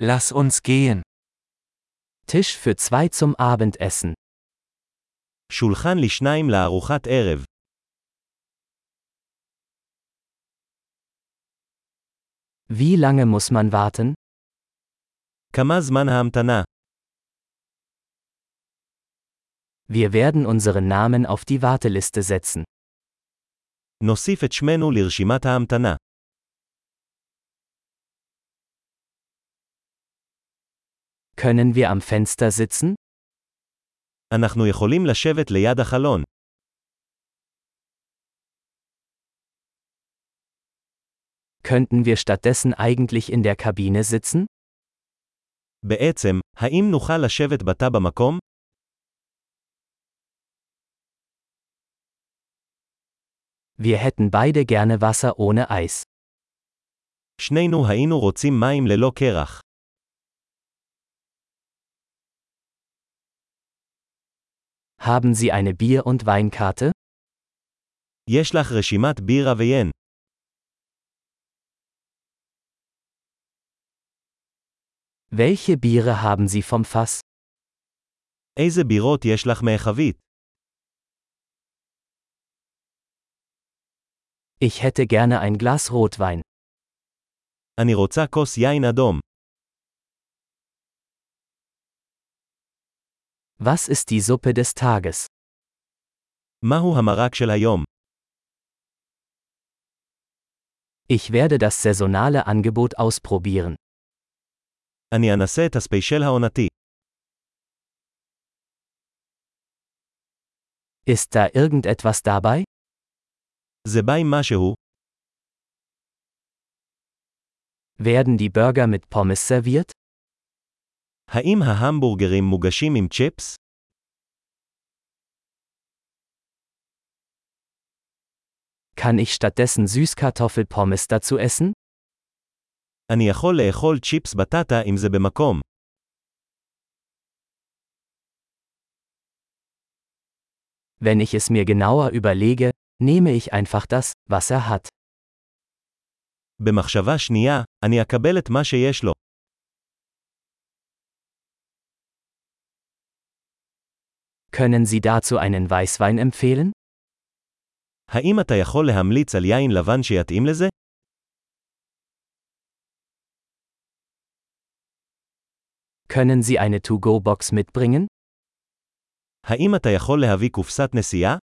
Lass uns gehen. Tisch für zwei zum Abendessen. שולחן לשניים לארוחת ערב. Wie lange muss man warten? כמה זמן ההמתנה? Wir werden unseren Namen auf die Warteliste setzen. נוסיף את שמנו לרשימת ההמתנה. Können wir am Fenster sitzen? אנחנו יכולים לשבת ליד החלון. Könnten wir stattdessen eigentlich in der Kabine sitzen? בעצם, האם נוכל לשבת בתא במקום? Wir hätten beide gerne Wasser ohne Eis. שנינו היינו רוצים מים ללא קרח. Haben Sie eine Bier- und Weinkarte? יש לך רשימת בירה ויין. Welche Biere haben Sie vom Fass? איזה בירות יש לך מהחבית? Ich hätte gerne ein Glas Rotwein. אני רוצה כוס יין אדום. Was ist die Suppe des Tages? מהו המרק של היום? Ich werde das saisonale Angebot ausprobieren. אני אנסה את הספיישל העונתי. Ist da irgendetwas dabei? זה בא עם משהו? Werden die Burger mit Pommes serviert? האם ההמבורגרים מוגשים עם צ'יפס? Kann ich stattdessen Süßkartoffelpommes dazu essen? אני יכול לאכול צ'יפס בטטה אם זה במקום. Wenn ich es mir genauer überlege, nehme ich einfach das, was er hat. במחשבה שנייה, אני אקבל את מה שיש לו. Können Sie dazu einen Weißwein empfehlen? האם אתה יכול להמליץ על יין לבן שיתאים לזה? Können Sie eine To-Go-Box mitbringen? האם אתה יכול להביא קופסת נסיעה?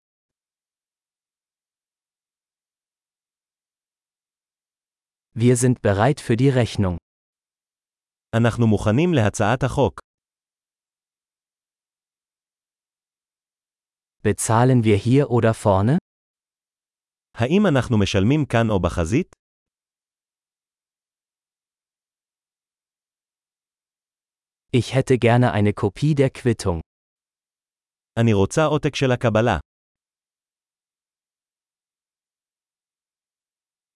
Wir sind bereit für die Rechnung. אנחנו מוכנים להצעת החוק. Bezahlen wir hier oder vorne? האם אנחנו משלמים כאן או בחזית? Ich hätte gerne eine Kopie der Quittung. אני רוצה עותק של הקבלה.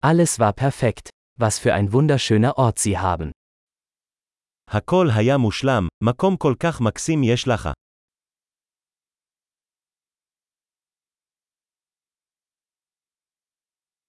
Alles war perfekt. Was für ein wunderschöner Ort Sie haben. הכל היה מושלם, מקום כל כך מקסים יש לך.